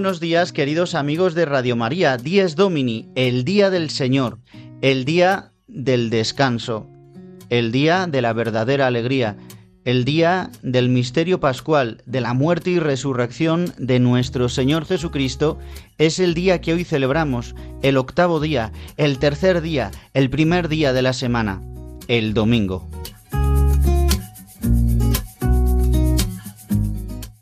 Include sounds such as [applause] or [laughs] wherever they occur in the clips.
Buenos días, queridos amigos de Radio María. Dies Domini, el día del Señor, el día del descanso, el día de la verdadera alegría, el día del misterio pascual, de la muerte y resurrección de nuestro Señor Jesucristo, es el día que hoy celebramos, el octavo día, el tercer día, el primer día de la semana, el domingo.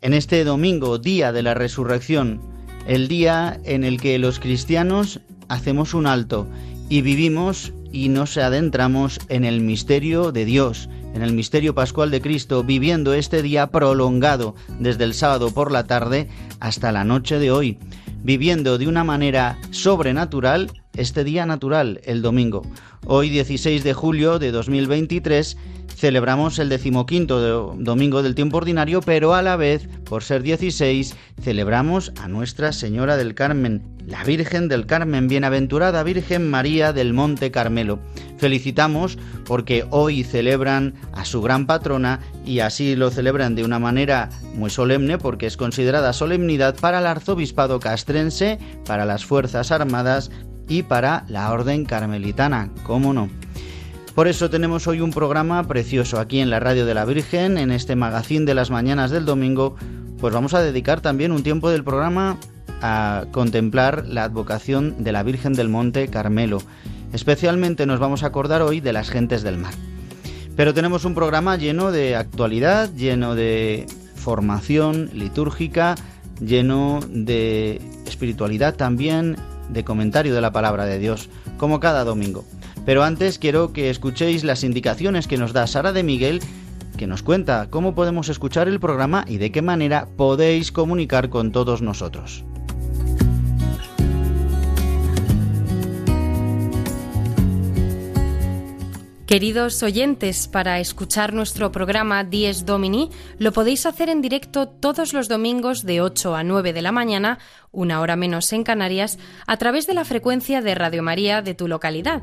en este domingo, día de la resurrección, el día en el que los cristianos hacemos un alto y vivimos y nos adentramos en el misterio de Dios, en el misterio pascual de Cristo, viviendo este día prolongado desde el sábado por la tarde hasta la noche de hoy, viviendo de una manera sobrenatural este día natural, el domingo. Hoy 16 de julio de 2023 celebramos el decimoquinto domingo del tiempo ordinario, pero a la vez, por ser 16, celebramos a Nuestra Señora del Carmen, la Virgen del Carmen, bienaventurada Virgen María del Monte Carmelo. Felicitamos porque hoy celebran a su gran patrona y así lo celebran de una manera muy solemne porque es considerada solemnidad para el arzobispado castrense, para las Fuerzas Armadas y para la Orden Carmelitana, ¿cómo no? Por eso tenemos hoy un programa precioso aquí en la Radio de la Virgen, en este magazín de las mañanas del domingo, pues vamos a dedicar también un tiempo del programa a contemplar la advocación de la Virgen del Monte Carmelo. Especialmente nos vamos a acordar hoy de las gentes del mar. Pero tenemos un programa lleno de actualidad, lleno de formación litúrgica, lleno de espiritualidad también, de comentario de la palabra de Dios, como cada domingo. Pero antes quiero que escuchéis las indicaciones que nos da Sara de Miguel, que nos cuenta cómo podemos escuchar el programa y de qué manera podéis comunicar con todos nosotros. Queridos oyentes, para escuchar nuestro programa Dies Domini lo podéis hacer en directo todos los domingos de 8 a 9 de la mañana, una hora menos en Canarias, a través de la frecuencia de Radio María de tu localidad.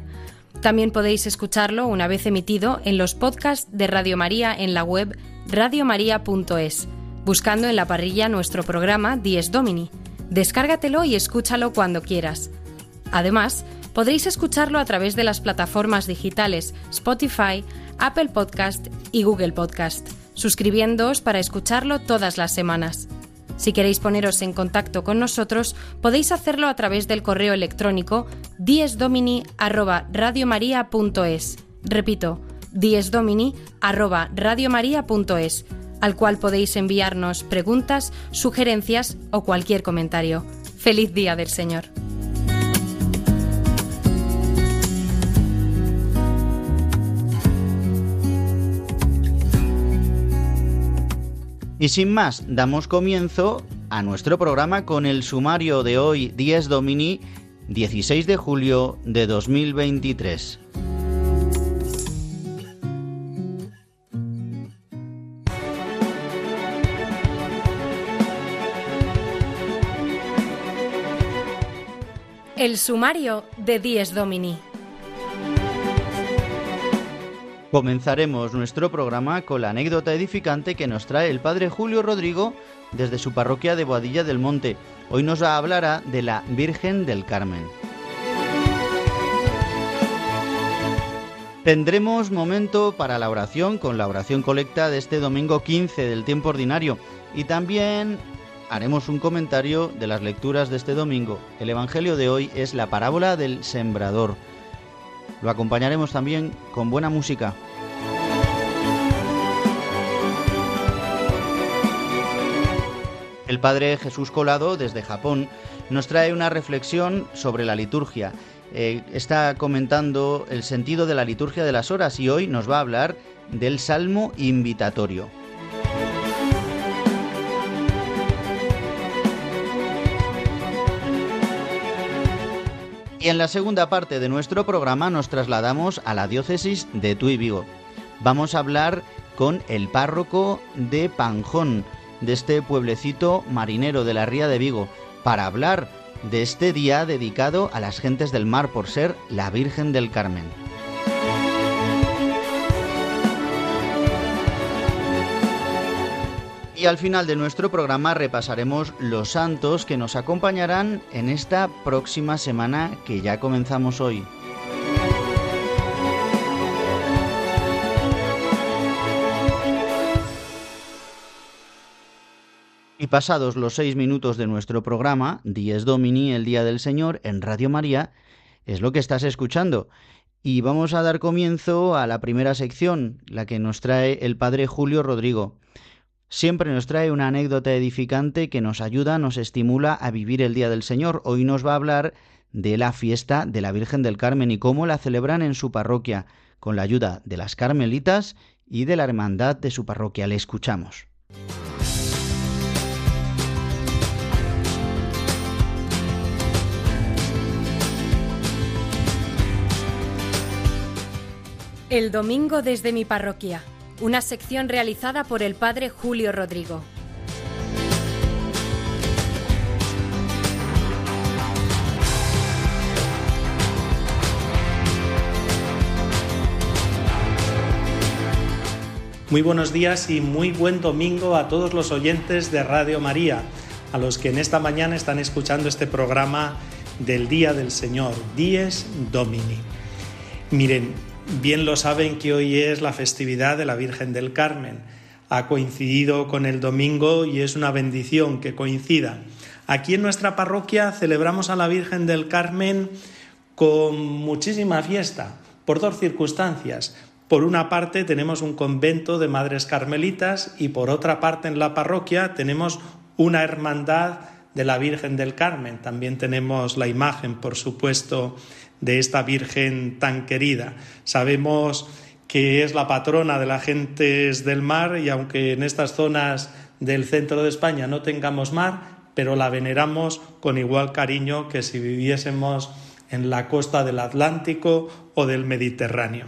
También podéis escucharlo una vez emitido en los podcasts de Radio María en la web radiomaria.es, buscando en la parrilla nuestro programa Dies Domini. Descárgatelo y escúchalo cuando quieras. Además, podréis escucharlo a través de las plataformas digitales Spotify, Apple Podcast y Google Podcast, suscribiéndoos para escucharlo todas las semanas. Si queréis poneros en contacto con nosotros, podéis hacerlo a través del correo electrónico diesdomini@radiomaria.es. Repito, diesdomini@radiomaria.es, al cual podéis enviarnos preguntas, sugerencias o cualquier comentario. Feliz día del Señor. Y sin más, damos comienzo a nuestro programa con el sumario de hoy, 10 Domini, 16 de julio de 2023. El sumario de 10 Domini. Comenzaremos nuestro programa con la anécdota edificante que nos trae el padre Julio Rodrigo desde su parroquia de Boadilla del Monte. Hoy nos hablará de la Virgen del Carmen. Tendremos momento para la oración con la oración colecta de este domingo 15 del tiempo ordinario y también haremos un comentario de las lecturas de este domingo. El Evangelio de hoy es la parábola del sembrador. Lo acompañaremos también con buena música. El Padre Jesús Colado, desde Japón, nos trae una reflexión sobre la liturgia. Eh, está comentando el sentido de la liturgia de las horas y hoy nos va a hablar del Salmo invitatorio. Y en la segunda parte de nuestro programa nos trasladamos a la diócesis de Tuy Vigo. Vamos a hablar con el párroco de Panjón, de este pueblecito marinero de la Ría de Vigo, para hablar de este día dedicado a las gentes del mar por ser la Virgen del Carmen. Y al final de nuestro programa repasaremos los santos que nos acompañarán en esta próxima semana que ya comenzamos hoy. Y pasados los seis minutos de nuestro programa, Dies Domini, el Día del Señor, en Radio María, es lo que estás escuchando. Y vamos a dar comienzo a la primera sección, la que nos trae el Padre Julio Rodrigo. Siempre nos trae una anécdota edificante que nos ayuda, nos estimula a vivir el Día del Señor. Hoy nos va a hablar de la fiesta de la Virgen del Carmen y cómo la celebran en su parroquia, con la ayuda de las carmelitas y de la hermandad de su parroquia. Le escuchamos. El domingo desde mi parroquia una sección realizada por el padre Julio Rodrigo. Muy buenos días y muy buen domingo a todos los oyentes de Radio María, a los que en esta mañana están escuchando este programa del Día del Señor, Dies Domini. Miren, Bien lo saben que hoy es la festividad de la Virgen del Carmen. Ha coincidido con el domingo y es una bendición que coincida. Aquí en nuestra parroquia celebramos a la Virgen del Carmen con muchísima fiesta, por dos circunstancias. Por una parte tenemos un convento de madres carmelitas y por otra parte en la parroquia tenemos una hermandad de la Virgen del Carmen. También tenemos la imagen, por supuesto, de esta Virgen tan querida. Sabemos que es la patrona de las gentes del mar y aunque en estas zonas del centro de España no tengamos mar, pero la veneramos con igual cariño que si viviésemos en la costa del Atlántico o del Mediterráneo.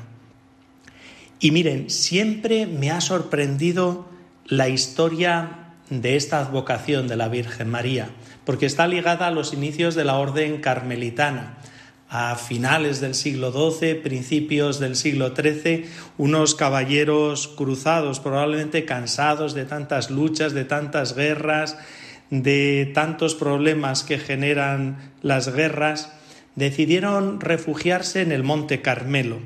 Y miren, siempre me ha sorprendido la historia de esta advocación de la Virgen María, porque está ligada a los inicios de la orden carmelitana a finales del siglo XII, principios del siglo XIII, unos caballeros cruzados, probablemente cansados de tantas luchas, de tantas guerras, de tantos problemas que generan las guerras, decidieron refugiarse en el Monte Carmelo,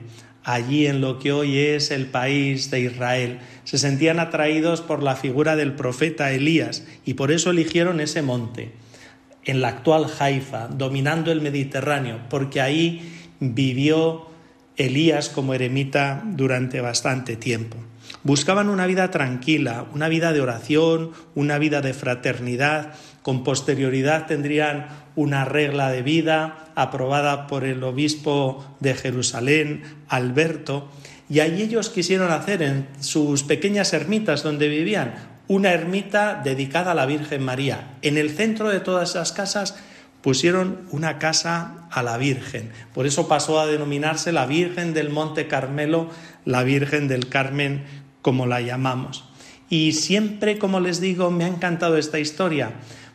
allí en lo que hoy es el país de Israel. Se sentían atraídos por la figura del profeta Elías y por eso eligieron ese monte en la actual Haifa, dominando el Mediterráneo, porque ahí vivió Elías como eremita durante bastante tiempo. Buscaban una vida tranquila, una vida de oración, una vida de fraternidad. Con posterioridad tendrían una regla de vida aprobada por el obispo de Jerusalén, Alberto, y ahí ellos quisieron hacer en sus pequeñas ermitas donde vivían una ermita dedicada a la Virgen María. En el centro de todas esas casas pusieron una casa a la Virgen. Por eso pasó a denominarse la Virgen del Monte Carmelo, la Virgen del Carmen, como la llamamos. Y siempre, como les digo, me ha encantado esta historia,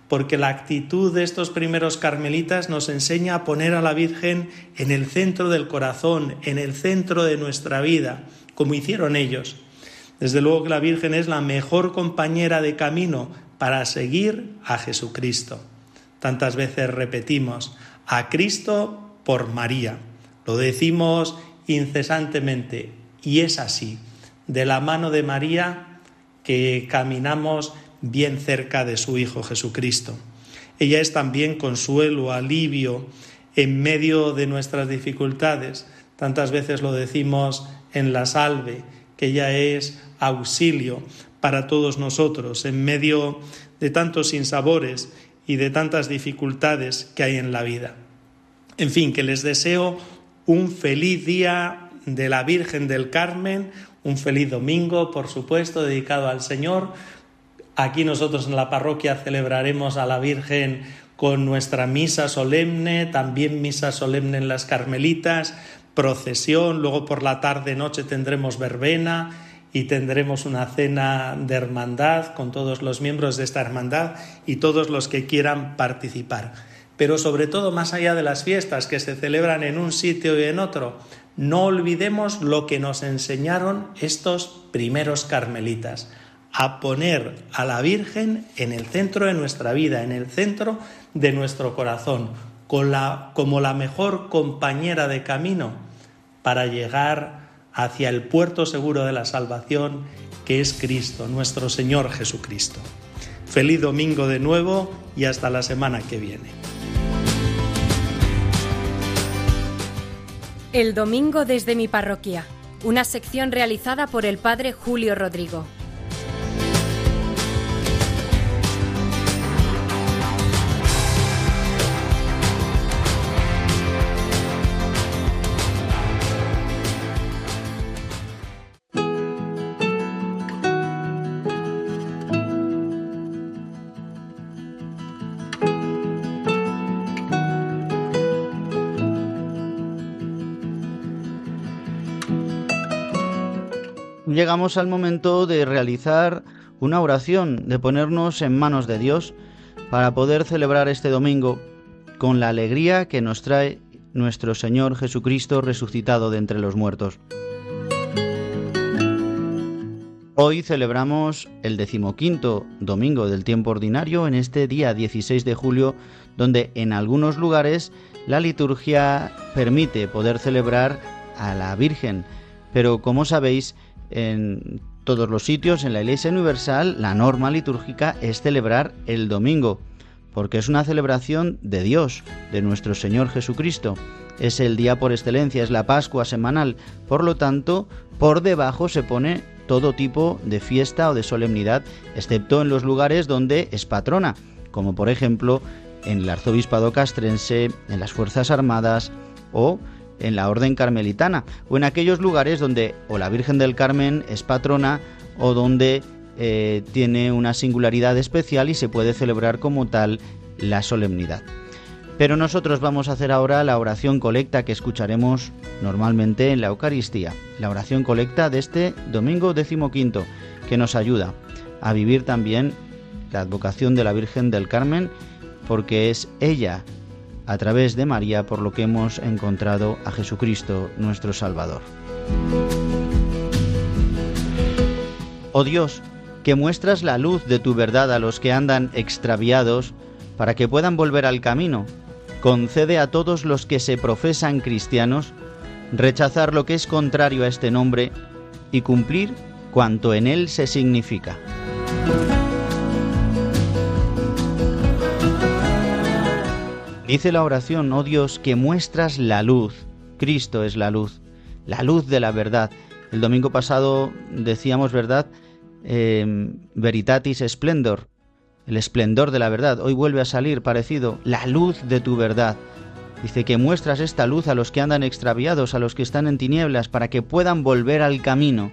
porque la actitud de estos primeros carmelitas nos enseña a poner a la Virgen en el centro del corazón, en el centro de nuestra vida, como hicieron ellos. Desde luego que la Virgen es la mejor compañera de camino para seguir a Jesucristo. Tantas veces repetimos, a Cristo por María. Lo decimos incesantemente y es así. De la mano de María que caminamos bien cerca de su Hijo Jesucristo. Ella es también consuelo, alivio en medio de nuestras dificultades. Tantas veces lo decimos en la salve, que ella es auxilio para todos nosotros en medio de tantos sinsabores y de tantas dificultades que hay en la vida. En fin, que les deseo un feliz día de la Virgen del Carmen, un feliz domingo, por supuesto, dedicado al Señor. Aquí nosotros en la parroquia celebraremos a la Virgen con nuestra misa solemne, también misa solemne en las Carmelitas, procesión, luego por la tarde noche tendremos verbena y tendremos una cena de hermandad con todos los miembros de esta hermandad y todos los que quieran participar. Pero sobre todo, más allá de las fiestas que se celebran en un sitio y en otro, no olvidemos lo que nos enseñaron estos primeros carmelitas, a poner a la Virgen en el centro de nuestra vida, en el centro de nuestro corazón, como la mejor compañera de camino para llegar hacia el puerto seguro de la salvación, que es Cristo, nuestro Señor Jesucristo. Feliz domingo de nuevo y hasta la semana que viene. El domingo desde mi parroquia, una sección realizada por el Padre Julio Rodrigo. Llegamos al momento de realizar una oración, de ponernos en manos de Dios para poder celebrar este domingo con la alegría que nos trae nuestro Señor Jesucristo resucitado de entre los muertos. Hoy celebramos el decimoquinto domingo del tiempo ordinario en este día 16 de julio, donde en algunos lugares la liturgia permite poder celebrar a la Virgen, pero como sabéis, en todos los sitios, en la Iglesia Universal, la norma litúrgica es celebrar el domingo, porque es una celebración de Dios, de nuestro Señor Jesucristo. Es el día por excelencia, es la Pascua semanal, por lo tanto, por debajo se pone todo tipo de fiesta o de solemnidad, excepto en los lugares donde es patrona, como por ejemplo en el arzobispado castrense, en las Fuerzas Armadas o en la orden carmelitana o en aquellos lugares donde o la Virgen del Carmen es patrona o donde eh, tiene una singularidad especial y se puede celebrar como tal la solemnidad. Pero nosotros vamos a hacer ahora la oración colecta que escucharemos normalmente en la Eucaristía, la oración colecta de este domingo decimoquinto, que nos ayuda a vivir también la advocación de la Virgen del Carmen, porque es ella a través de María por lo que hemos encontrado a Jesucristo nuestro Salvador. Oh Dios, que muestras la luz de tu verdad a los que andan extraviados, para que puedan volver al camino, concede a todos los que se profesan cristianos rechazar lo que es contrario a este nombre y cumplir cuanto en él se significa. Dice la oración, oh Dios, que muestras la luz. Cristo es la luz, la luz de la verdad. El domingo pasado decíamos, ¿verdad? Em, veritatis splendor, el esplendor de la verdad. Hoy vuelve a salir parecido, la luz de tu verdad. Dice que muestras esta luz a los que andan extraviados, a los que están en tinieblas, para que puedan volver al camino,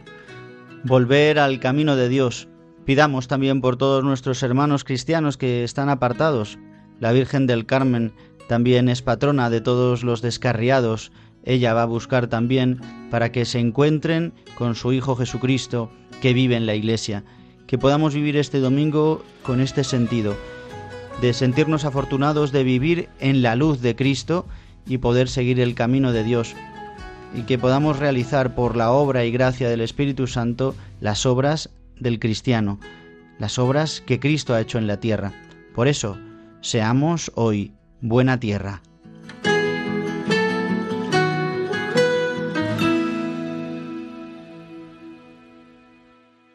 volver al camino de Dios. Pidamos también por todos nuestros hermanos cristianos que están apartados, la Virgen del Carmen también es patrona de todos los descarriados. Ella va a buscar también para que se encuentren con su Hijo Jesucristo que vive en la iglesia. Que podamos vivir este domingo con este sentido, de sentirnos afortunados de vivir en la luz de Cristo y poder seguir el camino de Dios. Y que podamos realizar por la obra y gracia del Espíritu Santo las obras del cristiano, las obras que Cristo ha hecho en la tierra. Por eso, Seamos hoy buena tierra.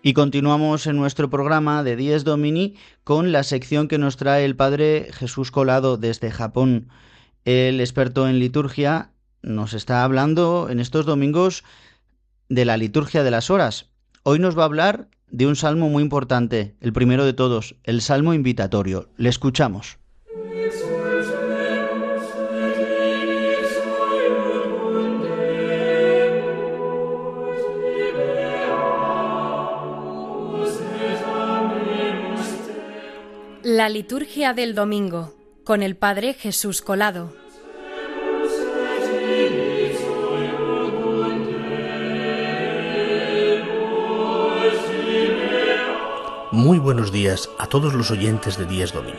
Y continuamos en nuestro programa de Dies Domini con la sección que nos trae el Padre Jesús Colado desde Japón. El experto en liturgia nos está hablando en estos domingos de la liturgia de las horas. Hoy nos va a hablar de un salmo muy importante, el primero de todos, el salmo invitatorio. Le escuchamos. La liturgia del domingo con el Padre Jesús Colado. Muy buenos días a todos los oyentes de Días Domini.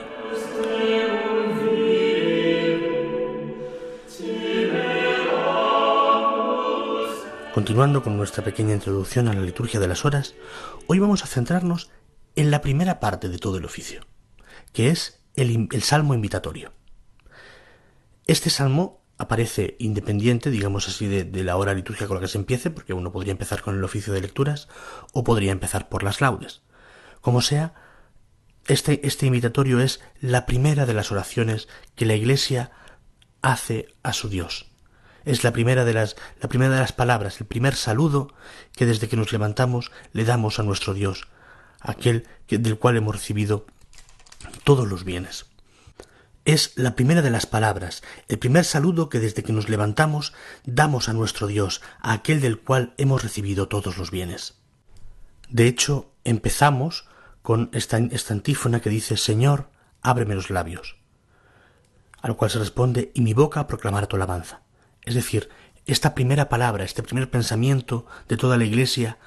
Continuando con nuestra pequeña introducción a la liturgia de las horas, hoy vamos a centrarnos en la primera parte de todo el oficio, que es el, salmo invitatorio. Este salmo aparece independiente, digamos así, de, de, la hora litúrgica con la que se empiece, porque uno podría empezar con el oficio de lecturas o podría empezar por las laudes. Como sea, este, este invitatorio es la primera de las oraciones que la Iglesia hace a su Dios. Es la primera de las, la primera de las palabras, el primer saludo que desde que nos levantamos le damos a nuestro Dios, aquel del cual hemos recibido todos los bienes. Es la primera de las palabras, el primer saludo que desde que nos levantamos damos a nuestro Dios, a aquel del cual hemos recibido todos los bienes. De hecho, empezamos con esta, antífona que dice Señor, ábreme los labios. A lo cual se responde y mi boca proclamará tu alabanza. Es decir, esta primera palabra, este primer pensamiento de toda la Iglesia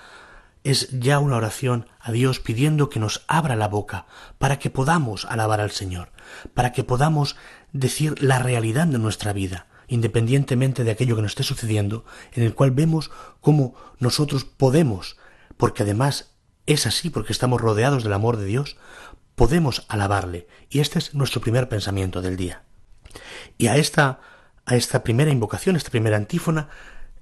es ya una oración a Dios pidiendo que nos abra la boca para que podamos alabar al Señor, para que podamos decir la realidad de nuestra vida, independientemente de aquello que nos esté sucediendo, en el cual vemos cómo nosotros podemos, porque además es así porque estamos rodeados del amor de Dios, podemos alabarle. Y este es nuestro primer pensamiento del día. Y a esta, a esta primera invocación, esta primera antífona,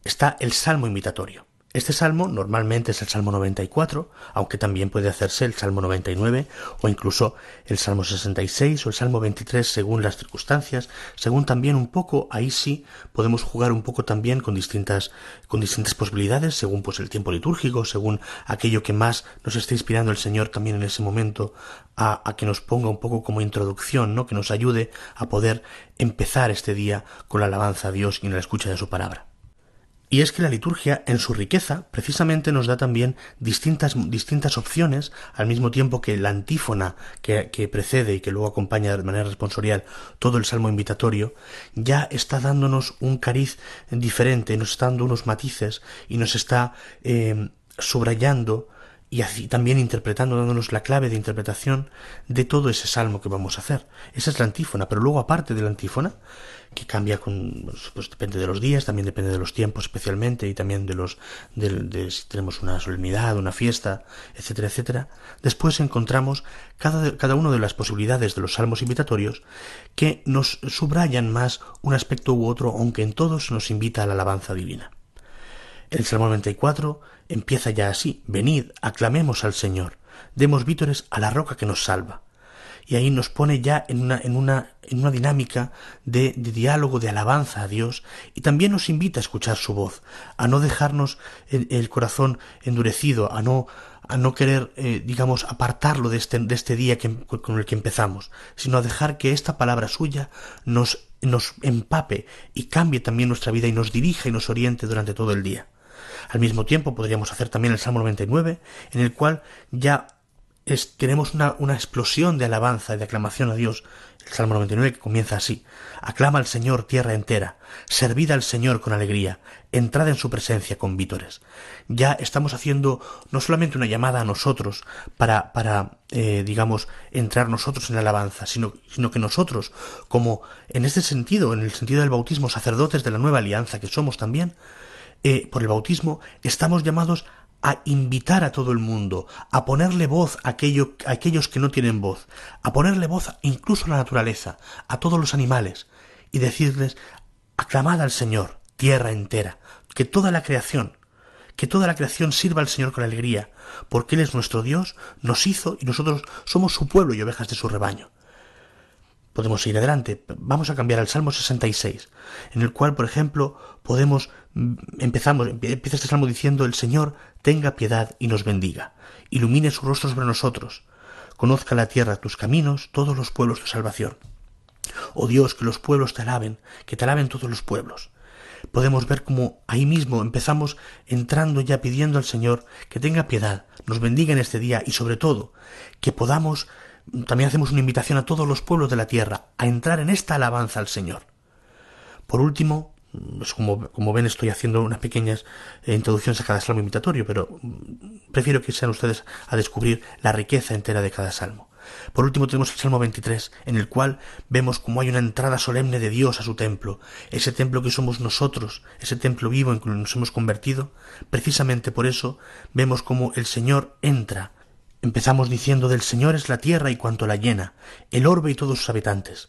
está el salmo invitatorio. Este salmo normalmente es el Salmo 94, aunque también puede hacerse el Salmo 99 o incluso el Salmo 66 o el Salmo 23 según las circunstancias, según también un poco, ahí sí podemos jugar un poco también con distintas, con distintas posibilidades, según pues el tiempo litúrgico, según aquello que más nos esté inspirando el Señor también en ese momento a, a que nos ponga un poco como introducción, ¿no? que nos ayude a poder empezar este día con la alabanza a Dios y en la escucha de su palabra. Y es que la liturgia, en su riqueza, precisamente nos da también distintas, distintas opciones, al mismo tiempo que la antífona que, que, precede y que luego acompaña de manera responsorial todo el salmo invitatorio, ya está dándonos un cariz diferente, nos está dando unos matices y nos está eh, subrayando y así también interpretando, dándonos la clave de interpretación de todo ese salmo que vamos a hacer. Esa es la antífona, pero luego aparte de la antífona, que cambia con, pues, depende de los días, también depende de los tiempos especialmente y también de los, de, si tenemos una solemnidad, una fiesta, etcétera, etcétera. Después encontramos cada, cada una de las posibilidades de los salmos invitatorios que nos subrayan más un aspecto u otro, aunque en todos nos invita a la alabanza divina. El Salmo 94 empieza ya así, venid, aclamemos al Señor, demos vítores a la roca que nos salva y ahí nos pone ya en una, en una, en una dinámica de, diálogo, de alabanza a Dios, y también nos invita a escuchar su voz, a no dejarnos el, el corazón endurecido, a no, a no querer, eh, digamos, apartarlo de este, de este día que, con el que empezamos, sino a dejar que esta palabra suya nos, nos empape y cambie también nuestra vida y nos dirija y nos oriente durante todo el día. Al mismo tiempo podríamos hacer también el Salmo 99, en el cual ya tenemos una, una, explosión de alabanza y de aclamación a Dios. El Salmo 99 que comienza así. Aclama al Señor tierra entera, servid al Señor con alegría, entrad en su presencia con vítores. Ya estamos haciendo no solamente una llamada a nosotros para, para eh, digamos, entrar nosotros en la alabanza, sino, sino que nosotros, como en este sentido, en el sentido del bautismo, sacerdotes de la nueva alianza que somos también, eh, por el bautismo, estamos llamados a invitar a todo el mundo, a ponerle voz a, a aquellos que no tienen voz, a ponerle voz incluso a la naturaleza, a todos los animales, y decirles, aclamad al Señor, tierra entera, que toda la creación, que toda la creación sirva al Señor con alegría, porque Él es nuestro Dios, nos hizo y nosotros somos su pueblo y ovejas de su rebaño. Podemos ir adelante. Vamos a cambiar al Salmo 66, en el cual, por ejemplo, podemos mm, empezamos empieza este salmo diciendo el Señor tenga piedad y nos bendiga, ilumine su rostro sobre nosotros, conozca la tierra tus caminos, todos los pueblos de salvación. Oh Dios, que los pueblos te alaben, que te alaben todos los pueblos podemos ver cómo ahí mismo empezamos entrando ya pidiendo al Señor que tenga piedad, nos bendiga en este día y sobre todo que podamos, también hacemos una invitación a todos los pueblos de la tierra a entrar en esta alabanza al Señor. Por último, pues como, como, ven estoy haciendo unas pequeñas eh, introducciones a cada salmo invitatorio, pero mm, prefiero que sean ustedes a descubrir la riqueza entera de cada salmo. Por último tenemos el Salmo 23, en el cual vemos cómo hay una entrada solemne de Dios a su templo, ese templo que somos nosotros, ese templo vivo en que nos hemos convertido. Precisamente por eso vemos cómo el Señor entra. Empezamos diciendo del Señor es la tierra y cuanto la llena, el orbe y todos sus habitantes.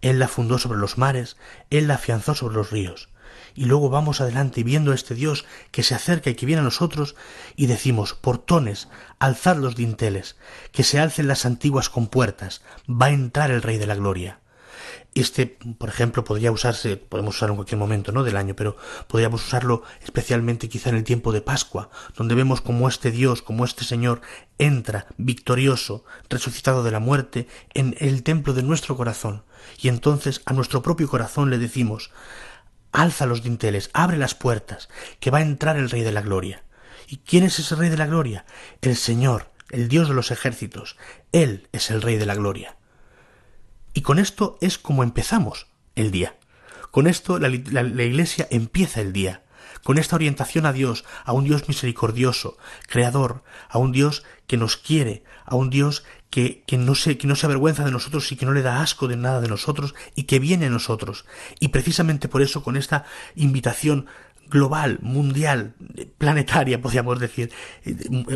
Él la fundó sobre los mares, Él la afianzó sobre los ríos y luego vamos adelante viendo a este Dios que se acerca y que viene a nosotros y decimos, portones, alzad los dinteles, que se alcen las antiguas compuertas, va a entrar el Rey de la Gloria. Este, por ejemplo, podría usarse, podemos usarlo en cualquier momento, ¿no? del año, pero podríamos usarlo especialmente quizá en el tiempo de Pascua, donde vemos como este Dios, como este Señor entra victorioso, resucitado de la muerte, en el templo de nuestro corazón. Y entonces a nuestro propio corazón le decimos, alza los dinteles, abre las puertas, que va a entrar el Rey de la Gloria. ¿Y quién es ese Rey de la Gloria? El Señor, el Dios de los ejércitos. Él es el Rey de la Gloria. Y con esto es como empezamos el día. Con esto la, la Iglesia empieza el día con esta orientación a Dios, a un Dios misericordioso, creador, a un Dios que nos quiere, a un Dios que, que, no se, que no se avergüenza de nosotros y que no le da asco de nada de nosotros y que viene a nosotros. Y precisamente por eso, con esta invitación global, mundial, planetaria, [laughs] podríamos decir,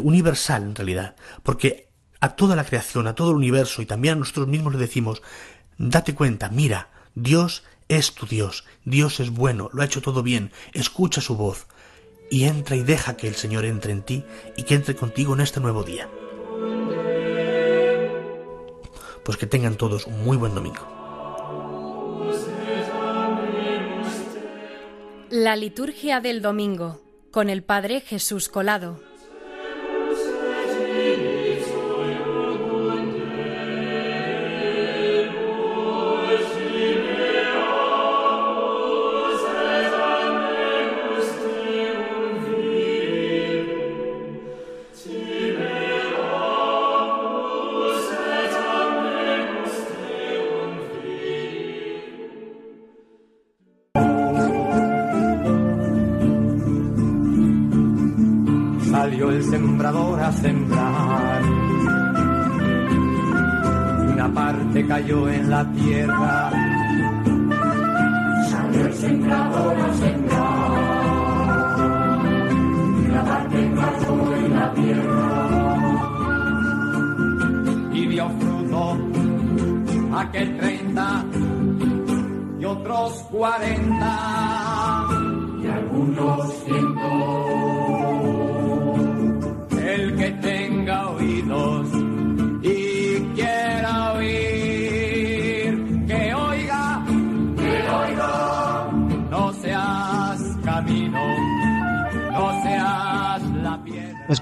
universal en realidad, porque a toda la creación, a todo el universo y también a nosotros mismos le decimos, date cuenta, mira, Dios es tu Dios, Dios es bueno, lo ha hecho todo bien, escucha su voz y entra y deja que el Señor entre en ti y que entre contigo en este nuevo día. Pues que tengan todos un muy buen domingo. La liturgia del domingo con el Padre Jesús Colado.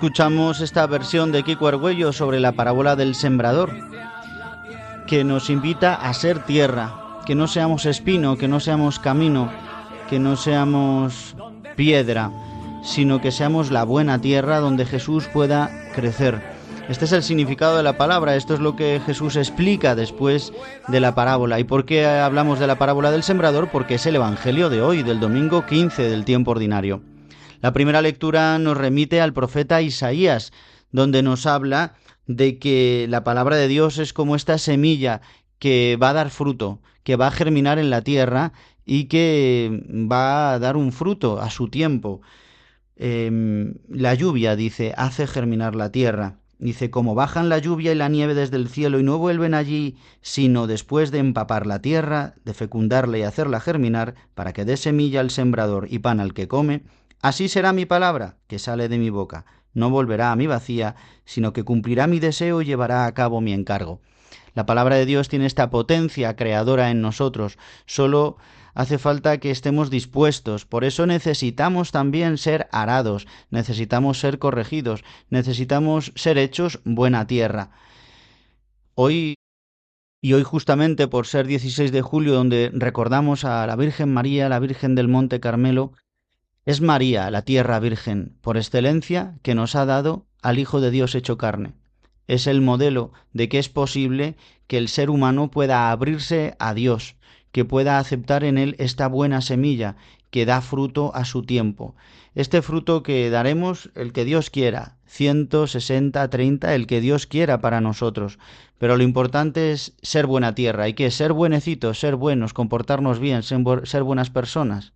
Escuchamos esta versión de Kiko Argüello sobre la parábola del sembrador, que nos invita a ser tierra, que no seamos espino, que no seamos camino, que no seamos piedra, sino que seamos la buena tierra donde Jesús pueda crecer este es el significado de la palabra, esto es lo que Jesús explica después de la parábola. ¿Y por qué hablamos de la parábola del sembrador? Porque es el Evangelio de hoy, del domingo 15 del tiempo ordinario. La primera lectura nos remite al profeta Isaías, donde nos habla de que la palabra de Dios es como esta semilla que va a dar fruto, que va a germinar en la tierra y que va a dar un fruto a su tiempo. Em, la lluvia, dice, hace germinar la tierra. Dice, como bajan la lluvia y la nieve desde el cielo y no vuelven allí, sino después de empapar la tierra, de fecundarla y hacerla germinar, para que dé semilla al sembrador y pan al que come, Así será mi palabra que sale de mi boca. No volverá a mi vacía, sino que cumplirá mi deseo y llevará a cabo mi encargo. La palabra de Dios tiene esta potencia creadora en nosotros. Solo hace falta que estemos dispuestos. Por eso necesitamos también ser arados, necesitamos ser corregidos, necesitamos ser hechos buena tierra. Hoy y hoy justamente por ser 16 de julio donde recordamos a la Virgen María, la Virgen del Monte Carmelo, es María, la tierra virgen, por excelencia, que nos ha dado al Hijo de Dios hecho carne. Es el modelo de que es posible que el ser humano pueda abrirse a Dios, que pueda aceptar en él esta buena semilla que da fruto a su tiempo. Este fruto que daremos el que Dios quiera, 160, 30, el que Dios quiera para nosotros. Pero lo importante es ser buena tierra, hay que ser buenecitos, ser buenos, comportarnos bien, ser buenas personas.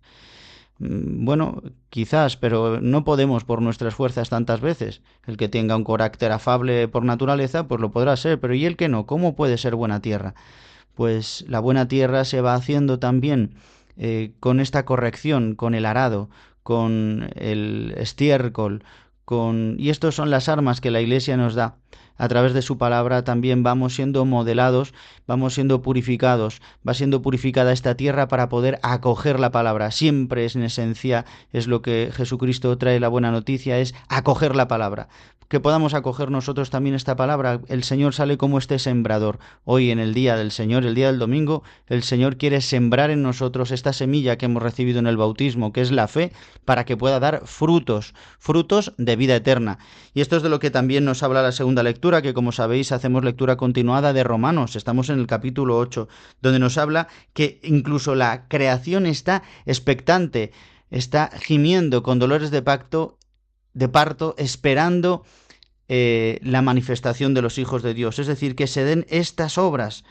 Mm, bueno, quizás, pero no podemos por nuestras fuerzas tantas veces. El que tenga un carácter afable por naturaleza, pues lo podrá ser, pero ¿y el que no? ¿Cómo puede ser buena tierra? pues la buena tierra se va haciendo también eh, con esta corrección, con el arado, con el estiércol, con... y estas son las armas que la Iglesia nos da. A través de su palabra también vamos siendo modelados, vamos siendo purificados, va siendo purificada esta tierra para poder acoger la palabra. Siempre es en esencia, es lo que Jesucristo trae la buena noticia, es acoger la palabra que podamos acoger nosotros también esta palabra. El Señor sale como este sembrador. Hoy en el día del Señor, el día del domingo, el Señor quiere sembrar en nosotros esta semilla que hemos recibido en el bautismo, que es la fe, para que pueda dar frutos, frutos de vida eterna. Y esto es de lo que también nos habla la segunda lectura, que como sabéis hacemos lectura continuada de Romanos. Estamos en el capítulo 8, donde nos habla que incluso la creación está expectante, está gimiendo con dolores de pacto de parto esperando eh, la manifestación de los hijos de Dios. Es decir, que se den estas obras,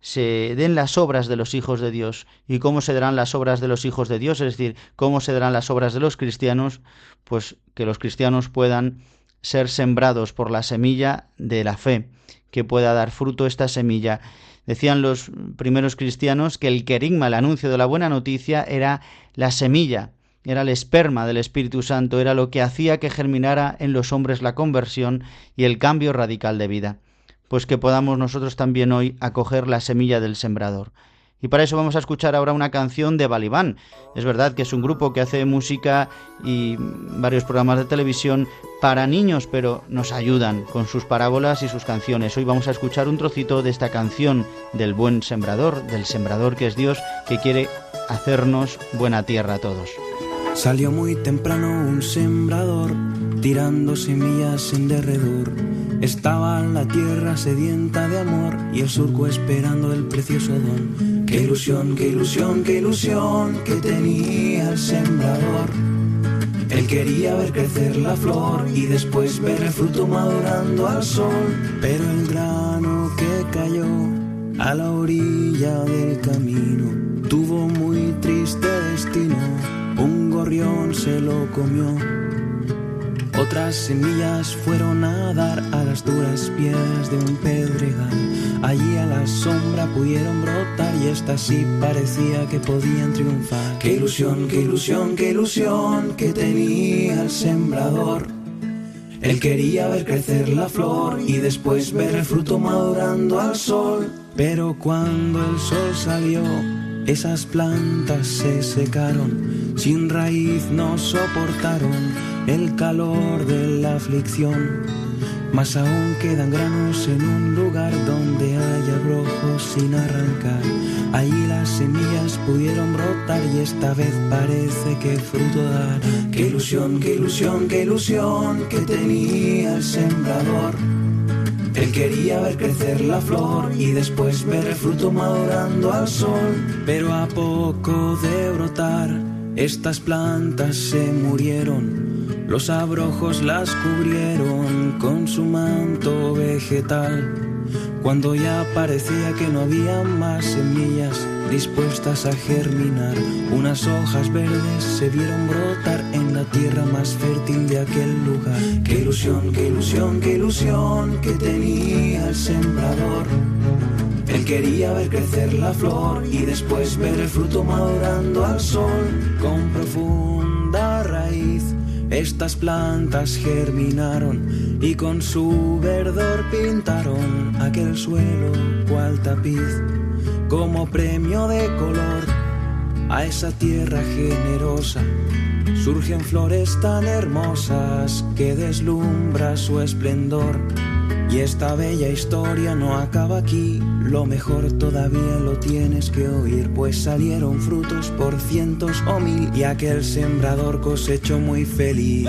se den las obras de los hijos de Dios. ¿Y cómo se darán las obras de los hijos de Dios? Es decir, cómo se darán las obras de los cristianos, pues que los cristianos puedan ser sembrados por la semilla de la fe, que pueda dar fruto esta semilla. Decían los primeros cristianos que el querigma, el anuncio de la buena noticia, era la semilla era el esperma del Espíritu Santo, era lo que hacía que germinara en los hombres la conversión y el cambio radical de vida. Pues que podamos nosotros también hoy acoger la semilla del sembrador. Y para eso vamos a escuchar ahora una canción de Balibán. Es verdad que es un grupo que hace música y varios programas de televisión para niños, pero nos ayudan con sus parábolas y sus canciones. Hoy vamos a escuchar un trocito de esta canción del buen sembrador, del sembrador que es Dios, que quiere hacernos buena tierra a todos. Salió muy temprano un sembrador, tirando semillas en derredor. Estaba la tierra sedienta de amor y el surco esperando el precioso don. Qué ilusión, qué ilusión, qué ilusión que tenía el sembrador. Él quería ver crecer la flor y después ver el fruto madurando al sol. Pero el grano que cayó a la orilla del camino tuvo muy triste destino un gorrión se lo comió. Otras semillas fueron a dar a las duras piedras de un pedregal. Allí a la sombra pudieron brotar y esta sí parecía que podían triunfar. Qué ilusión, qué ilusión, qué ilusión que tenía el sembrador. Él quería ver crecer la flor y después ver el fruto madurando al sol. Pero cuando el sol salió, esas plantas se secaron, sin raíz no soportaron el calor de la aflicción. Mas aún quedan granos en un lugar donde hay abrojos sin arrancar. Allí las semillas pudieron brotar y esta vez parece que fruto dará. Qué ilusión, qué ilusión, qué ilusión que tenía el sembrador él quería ver crecer la flor y después ver el fruto madurando al sol. Pero a poco de brotar, estas plantas se murieron. Los abrojos las cubrieron con su manto vegetal. Cuando ya parecía que no había más semillas dispuestas a germinar, unas hojas verdes se vieron brotar en la tierra más fértil de aquel lugar. Qué ilusión, qué ilusión, qué ilusión que tenía el sembrador. Él quería ver crecer la flor y después ver el fruto madurando al sol con profunda raíz estas plantas germinaron y con su verdor pintaron aquel suelo cual tapiz como premio de color a esa tierra generosa. Surgen flores tan hermosas que deslumbra su esplendor. Y esta bella historia no acaba aquí, lo mejor todavía lo tienes que oír, pues salieron frutos por cientos o mil y aquel sembrador cosechó muy feliz.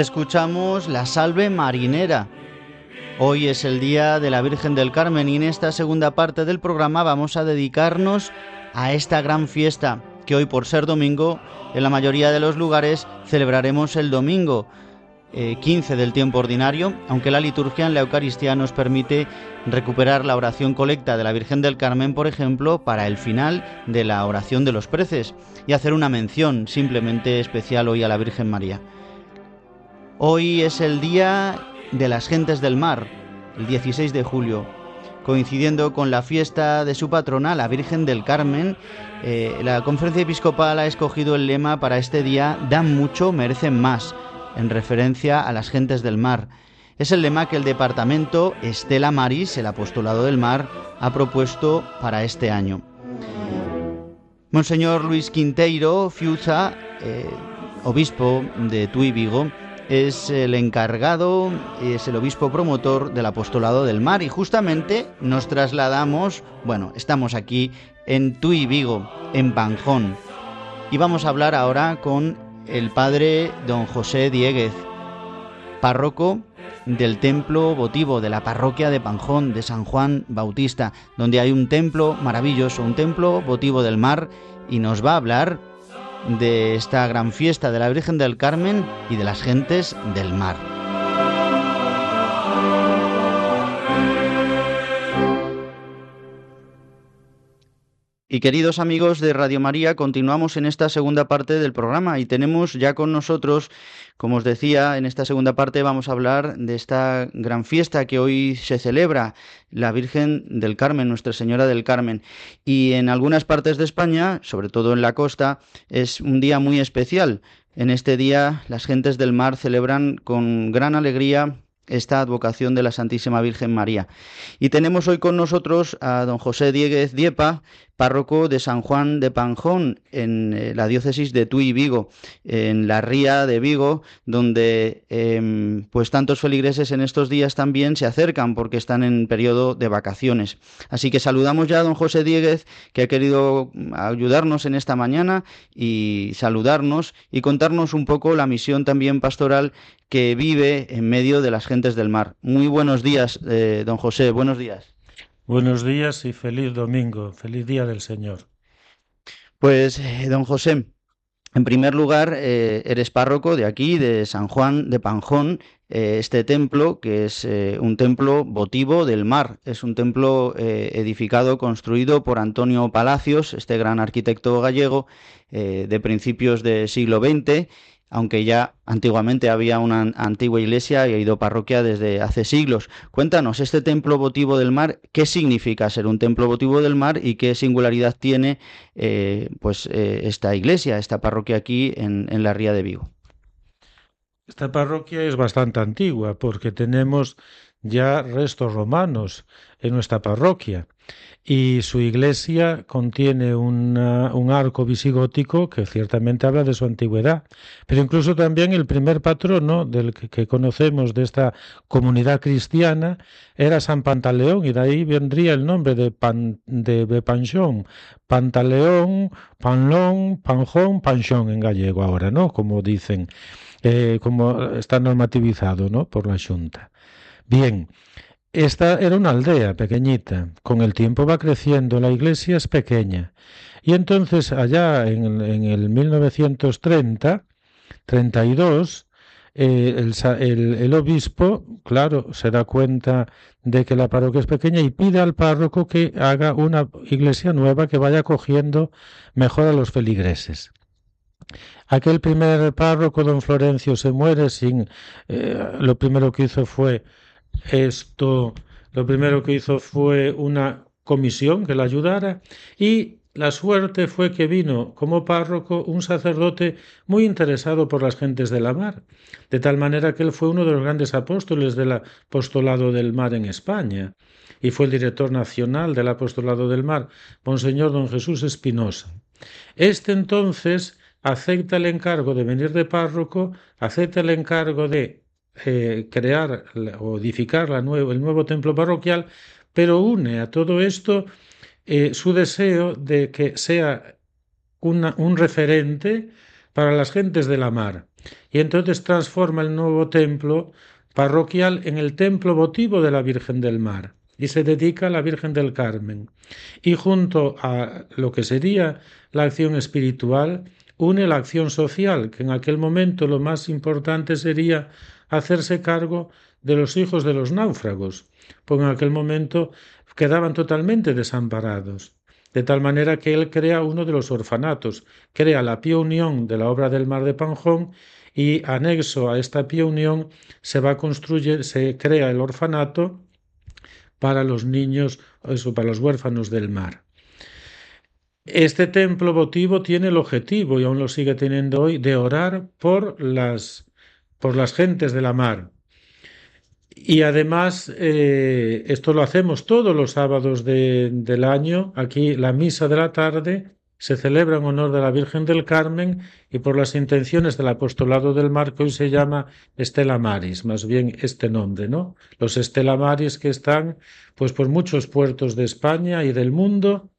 Escuchamos la salve marinera. Hoy es el día de la Virgen del Carmen y en esta segunda parte del programa vamos a dedicarnos a esta gran fiesta que hoy por ser domingo en la mayoría de los lugares celebraremos el domingo 15 eh, del tiempo ordinario, aunque la liturgia en la Eucaristía nos permite recuperar la oración colecta de la Virgen del Carmen, por ejemplo, para el final de la oración de los preces y hacer una mención simplemente especial hoy a la Virgen María. Hoy es el Día de las Gentes del Mar, el 16 de julio, coincidiendo con la fiesta de su patrona, la Virgen del Carmen. Eh, la conferencia episcopal ha escogido el lema para este día, dan mucho, merecen más, en referencia a las gentes del mar. Es el lema que el departamento Estela Maris, el apostolado del mar, ha propuesto para este año. Monseñor Luis Quinteiro Fiuza, eh, obispo de Tui Vigo, es el encargado, es el obispo promotor del apostolado del mar. Y justamente nos trasladamos, bueno, estamos aquí en Tui Vigo, en Panjón, y vamos a hablar ahora con el padre don José Dieguez, párroco del templo votivo de la parroquia de Panjón de San Juan Bautista, donde hay un templo maravilloso, un templo votivo del mar, y nos va a hablar de esta gran fiesta de la Virgen del Carmen y de las gentes del mar. Y queridos amigos de Radio María, continuamos en esta segunda parte del programa y tenemos ya con nosotros, como os decía, en esta segunda parte vamos a hablar de esta gran fiesta que hoy se celebra, la Virgen del Carmen, Nuestra Señora del Carmen. Y en algunas partes de España, sobre todo en la costa, es un día muy especial. En este día las gentes del mar celebran con gran alegría esta advocación de la Santísima Virgen María. Y tenemos hoy con nosotros a don José Dieguez Diepa, párroco de San Juan de Panjón, en eh, la diócesis de Tui Vigo, en la ría de Vigo, donde em, pues tantos feligreses en estos días también se acercan porque están en periodo de vacaciones. Así que saludamos ya a don José Dieguez, que ha querido ayudarnos en esta mañana y saludarnos y contarnos un poco la misión también pastoral que vive en medio de las gentes del mar. Muy buenos días, eh, don José, buenos días. Buenos días y feliz domingo, feliz día del Señor. Pues, eh, don José, en primer lugar, eh, eres párroco de aquí, de San Juan de Panjón, eh, este templo, que es un templo votivo del mar. Es un templo edificado, construido por Antonio Palacios, este gran arquitecto gallego de principios del siglo XX, aunque ya antiguamente había una antigua iglesia y ha ido parroquia desde hace siglos. Cuéntanos, este templo votivo del mar, ¿qué significa ser un templo votivo del mar y qué singularidad tiene eh, pues eh, esta iglesia, esta parroquia aquí en, en la Ría de Vigo? Esta parroquia es bastante antigua porque tenemos ya restos romanos en nuestra parroquia y su iglesia contiene un arco visigótico que ciertamente habla de su antigüedad, pero incluso también el primer patrono del que, conocemos de esta comunidad cristiana era San Pantaleón y de ahí vendría el nombre de, Pan, de Bepanchón, Pantaleón, Panlón, Panjón, Panchón en gallego ahora, ¿no? Como dicen, eh, como está normativizado, ¿no? Por la Junta. Bien, esta era una aldea pequeñita. Con el tiempo va creciendo, la iglesia es pequeña. Y entonces allá en, el 1930, 32, eh, el, obispo, claro, se da cuenta de que la parroquia es pequeña y pide al párroco que haga una iglesia nueva que vaya cogiendo mejor a los feligreses. Aquel primer párroco, don Florencio, se muere sin... Eh, lo primero que hizo fue esto lo primero que hizo fue una comisión que la ayudara y la suerte fue que vino como párroco un sacerdote muy interesado por las gentes de la mar, de tal manera que él fue uno de los grandes apóstoles del apostolado del mar en España y fue el director nacional del apostolado del mar, Monseñor don Jesús Espinosa. Este entonces acepta el encargo de venir de párroco, acepta el encargo de eh, crear o edificar la nuevo, el nuevo templo parroquial, pero une a todo esto eh, su deseo de que sea un referente para las gentes de la mar. Y entonces transforma el nuevo templo parroquial en el templo votivo de la Virgen del Mar y se dedica a la Virgen del Carmen. Y junto a lo que sería la acción espiritual, une la acción social, que en aquel momento lo más importante sería hacerse cargo de los hijos de los náufragos, porque en aquel momento quedaban totalmente desamparados. De tal manera que él crea uno de los orfanatos, crea la Pía Unión de la obra del Mar de Panjón y anexo a esta Pía Unión se va a construir, se crea el orfanato para los niños, eso, para los huérfanos del mar. Este templo votivo tiene el objetivo, y aún lo sigue teniendo hoy, de orar por las por las gentes de la mar. Y además, eh, esto lo hacemos todos los sábados del año. Aquí la misa de la tarde se celebra en honor de la Virgen del Carmen y por las intenciones del apostolado del mar hoy se llama Estela Maris, más bien este nombre, ¿no? Los Estela Maris que están pues por muchos puertos de España y del mundo,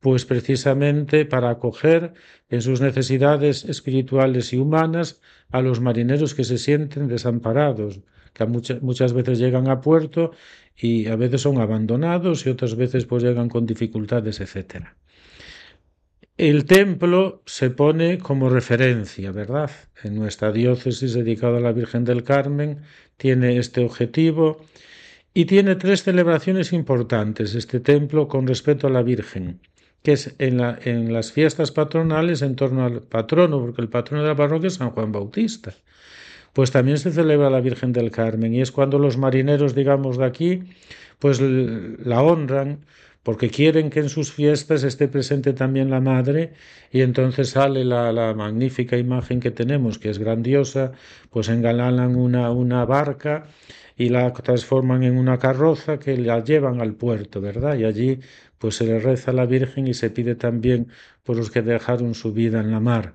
pues precisamente para acoger en sus necesidades espirituales y humanas a los marineros que se sienten desamparados, que muchas, muchas veces llegan a puerto y a veces son abandonados y otras veces pues llegan con dificultades, etc. El templo se pone como referencia, ¿verdad? En nuestra diócesis dedicada a la Virgen del Carmen tiene este objetivo y tiene tres celebraciones importantes este templo con respecto a la Virgen que es en, la, en las fiestas patronales en torno al patrono, porque el patrono de la parroquia es San Juan Bautista. Pues también se celebra la Virgen del Carmen y es cuando los marineros, digamos, de aquí, pues la honran porque quieren que en sus fiestas esté presente también la Madre y entonces sale la, la magnífica imagen que tenemos, que es grandiosa, pues engalanan una, una barca y la transforman en una carroza que la llevan al puerto, ¿verdad? Y allí pues se le reza a la Virgen y se pide también por los que dejaron su vida en la mar.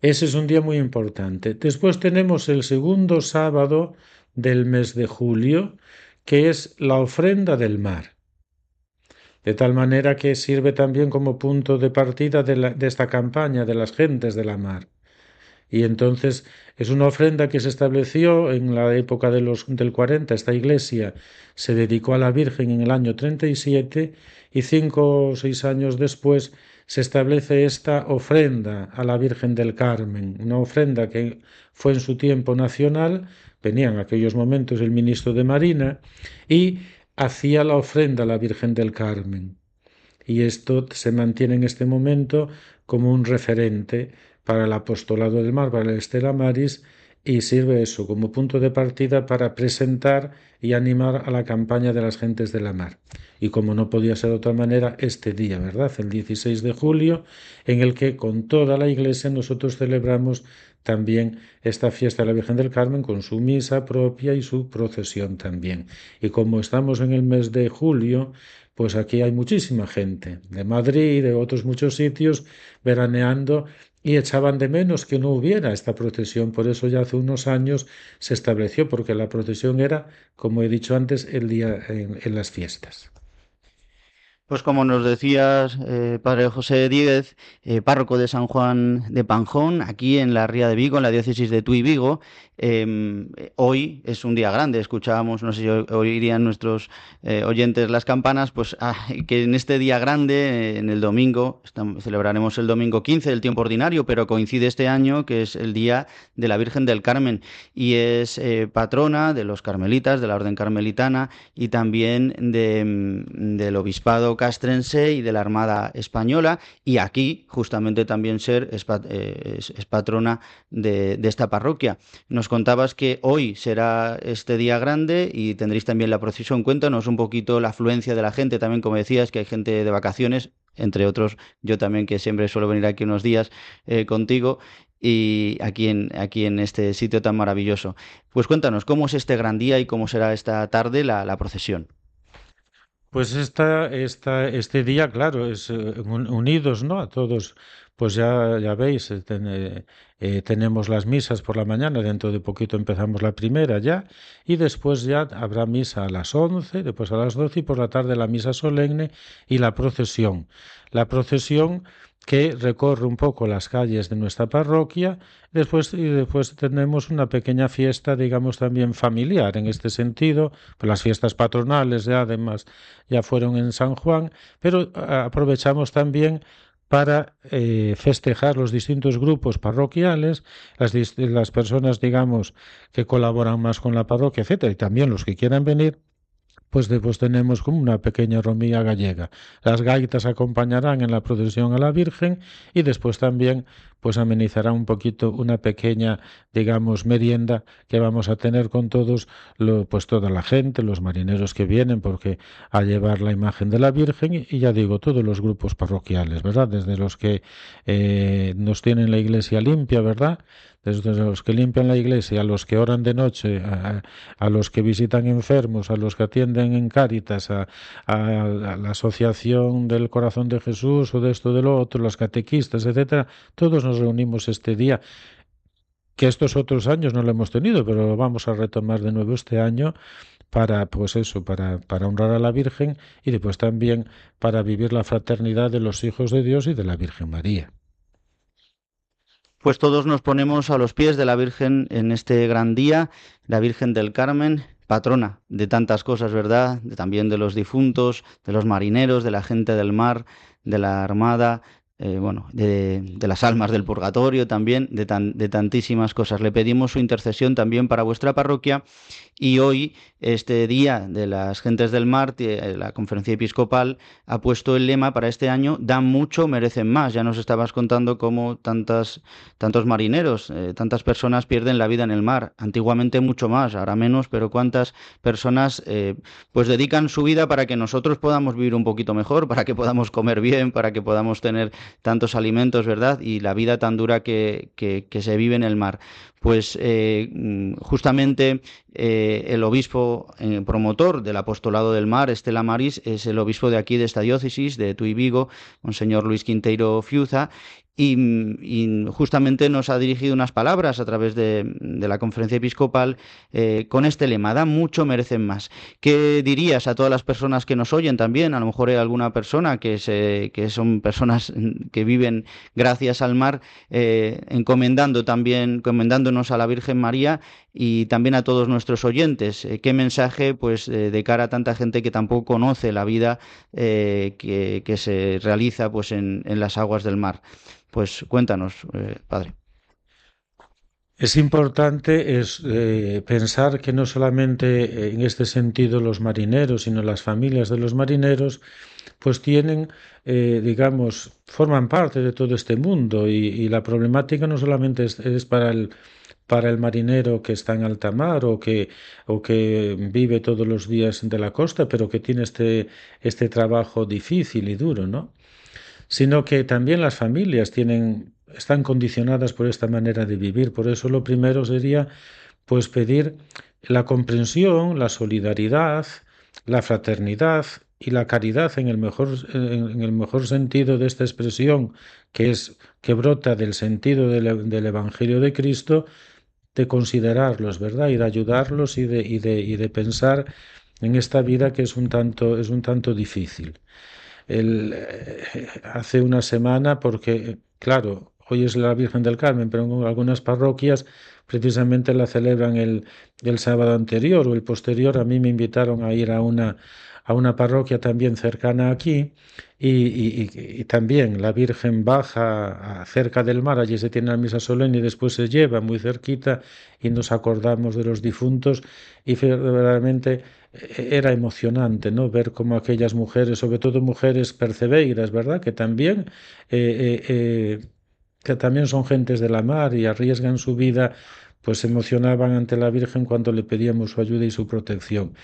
Ese es un día muy importante. Después tenemos el segundo sábado del mes de julio, que es la ofrenda del mar. De tal manera que sirve también como punto de partida de, de esta campaña de las gentes de la mar. Y entonces es una ofrenda que se estableció en la época de los, del 40. Esta iglesia se dedicó a la Virgen en el año 37 y cinco o seis años después se establece esta ofrenda a la Virgen del Carmen, una ofrenda que fue en su tiempo nacional, venía en aquellos momentos el ministro de Marina y hacía la ofrenda a la Virgen del Carmen. Y esto se mantiene en este momento como un referente para el apostolado del mar, para el Estela Maris, y sirve eso como punto de partida para presentar y animar a la campaña de las gentes de la mar. Y como no podía ser de otra manera, este día, ¿verdad? El 16 de julio, en el que con toda la iglesia nosotros celebramos también esta fiesta de la Virgen del Carmen con su misa propia y su procesión también. Y como estamos en el mes de julio, pues aquí hay muchísima gente de Madrid, de otros muchos sitios, veraneando y echaban de menos que no hubiera esta procesión. Por eso ya hace unos años se estableció, porque la procesión era, como he dicho antes, el día en, en las fiestas. Pues como nos decías, eh, Padre José Díez, eh, párroco de San Juan de Panjón, aquí en la Ría de Vigo, en la diócesis de Tuy Vigo, em, hoy es un día grande. Escuchábamos, no sé si oirían nuestros eh, oyentes las campanas, pues ah, que en este día grande, en el domingo, celebraremos el domingo 15 del tiempo ordinario, pero coincide este año que es el día de la Virgen del Carmen y es patrona de los carmelitas, de la Orden Carmelitana y también de, mm, del obispado castrense y de la Armada Española y aquí justamente también ser es, eh, patrona de, esta parroquia. Contabas que hoy será este día grande y tendréis también la procesión. Cuéntanos un poquito la afluencia de la gente, también como decías que hay gente de vacaciones, entre otros yo también que siempre suelo venir aquí unos días eh, contigo y aquí en, aquí en este sitio tan maravilloso. Pues cuéntanos, ¿cómo es este gran día y cómo será esta tarde la procesión? Pues esta, esta, este día, claro, es eh, unidos, ¿no? A todos, pues ya, ya veis, eh, eh, tenemos las misas por la mañana, dentro de poquito empezamos la primera ya, y después ya habrá misa a las once, después a las doce y por la tarde la misa solemne y la procesión. La procesión que recorre un poco las calles de nuestra parroquia después, y después tenemos una pequeña fiesta, digamos, también familiar en este sentido, pues las fiestas patronales ya además ya fueron en San Juan, pero aprovechamos también para eh, festejar los distintos grupos parroquiales, las, las personas, digamos, que colaboran más con la parroquia, etcétera, y también los que quieran venir, pues después tenemos como una pequeña romilla gallega. Las gaitas acompañarán en la procesión a la Virgen y después también pues amenizará un poquito una pequeña, digamos, merienda que vamos a tener con todos, pues toda la gente, los marineros que vienen porque a llevar la imagen de la Virgen y ya digo, todos los grupos parroquiales, ¿verdad? Desde los que eh, nos tienen la iglesia limpia, ¿verdad? Desde los que limpian la iglesia, a los que oran de noche, a, los que visitan enfermos, a los que atienden en Cáritas, a, la Asociación del Corazón de Jesús o de esto de lo otro, los catequistas, etcétera, todos nos reunimos este día que estos otros años no lo hemos tenido, pero lo vamos a retomar de nuevo este año para pues eso, para, para honrar a la Virgen y después también para vivir la fraternidad de los hijos de Dios y de la Virgen María pues todos nos ponemos a los pies de la Virgen en este gran día, la Virgen del Carmen, patrona de tantas cosas, ¿verdad? también de los difuntos, de los marineros, de la gente del mar, de la armada, eh, bueno, de, las almas del purgatorio también, de, tan, de tantísimas cosas. Le pedimos su intercesión también para vuestra parroquia y hoy, este día de las gentes del mar, eh, la conferencia episcopal ha puesto el lema para este año, dan mucho, merecen más. Ya nos estabas contando cómo tantas, tantos marineros, eh, tantas personas pierden la vida en el mar. Antiguamente mucho más, ahora menos, pero cuántas personas pues dedican su vida para que nosotros podamos vivir un poquito mejor, para que podamos comer bien, para que podamos tener tantos alimentos, ¿verdad? Y la vida tan dura que, que, que se vive en el mar pues eh, mm, justamente eh, el obispo eh, promotor del apostolado del mar, Estela Maris, es el obispo de aquí de esta diócesis, de Tuy Vigo, Monseñor Luis Quinteiro Fiuza, y, justamente nos ha dirigido unas palabras a través de, la conferencia episcopal eh, con este lema, da mucho, merecen más. ¿Qué dirías a todas las personas que nos oyen también? A lo mejor hay alguna persona que, son personas [laughs] que viven gracias al mar, encomendando también, encomendándonos a la Virgen María y también a todos nuestros oyentes. Eh, ¿Qué mensaje pues de cara a tanta gente que tampoco conoce la vida que, que, se realiza pues en, las aguas del mar? Pues cuéntanos, eh, padre. Es importante es, eh, pensar que no solamente en este sentido los marineros, sino las familias de los marineros pues tienen, eh, digamos, forman parte de todo este mundo y, la problemática no solamente es, para el para el marinero que está en alta mar o que, o que vive todos los días de la costa, pero que tiene este, este trabajo difícil y duro, ¿no? Sino que también las familias tienen, están condicionadas por esta manera de vivir. Por eso lo primero sería pues pedir la comprensión, la solidaridad, la fraternidad y la caridad en el mejor, en el mejor sentido de esta expresión, que es que brota del sentido del, del Evangelio de Cristo, de considerarlos, ¿verdad? Y de ayudarlos y de, y de, y de pensar en esta vida que es un tanto, es un tanto difícil. El, eh, hace una semana, porque, claro, hoy es la Virgen del Carmen, pero en algunas parroquias precisamente la celebran el, el sábado anterior o el posterior. A mí me invitaron a ir a una, a una parroquia también cercana aquí y, también la Virgen baja cerca del mar, allí se tiene la misa solemne y después se lleva muy cerquita y nos acordamos de los difuntos y verdaderamente eh, era emocionante no ver cómo aquellas mujeres, sobre todo mujeres percebeiras, ¿verdad? Que también eh, eh, que también son gentes de la mar y arriesgan su vida, pues se emocionaban ante la Virgen cuando le pedíamos su ayuda y su protección.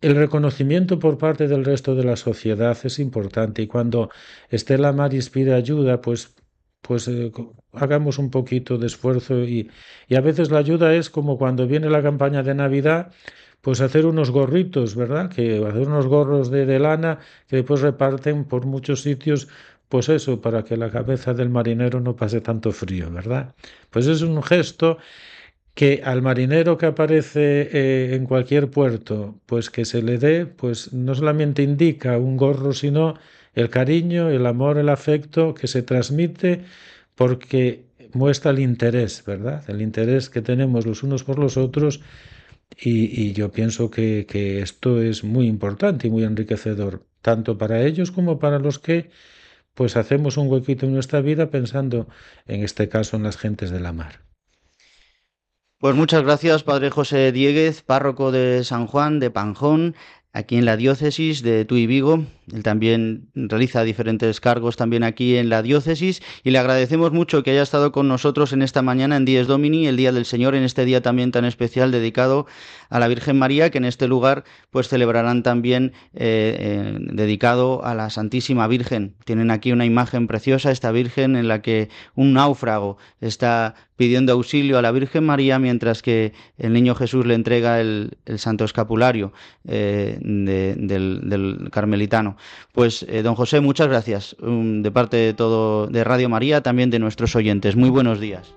El reconocimiento por parte del resto de la sociedad es importante y cuando esté la mar y pide ayuda, pues pues eh, hagamos un poquito de esfuerzo y, y, a veces la ayuda es como cuando viene la campaña de Navidad, pues hacer unos gorritos, ¿verdad? Que hacer unos gorros de, de lana que después reparten por muchos sitios pues eso, para que la cabeza del marinero no pase tanto frío, ¿verdad? Pues es un gesto que al marinero que aparece eh, en cualquier puerto, pues que se le dé, pues no solamente indica un gorro, sino el cariño, el amor, el afecto que se transmite porque muestra el interés, ¿verdad? El interés que tenemos los unos por los otros y, yo pienso que, que esto es muy importante y muy enriquecedor, tanto para ellos como para los que pues hacemos un huequito en nuestra vida pensando, en este caso, en las gentes de la mar. Pues muchas gracias, Padre José Dieguez, párroco de San Juan de Panjón, aquí en la diócesis de Tuy Vigo. Él también realiza diferentes cargos también aquí en la diócesis y le agradecemos mucho que haya estado con nosotros en esta mañana en Dies Domini, el Día del Señor, en este día también tan especial dedicado a la Virgen María, que en este lugar pues celebrarán también eh, eh, dedicado a la Santísima Virgen. Tienen aquí una imagen preciosa, esta Virgen en la que un náufrago está pidiendo auxilio a la Virgen María mientras que el niño Jesús le entrega el, santo escapulario eh, del carmelitano. Pues, eh, don José, muchas gracias um, de parte de todo de Radio María, también de nuestros oyentes. Muy buenos días.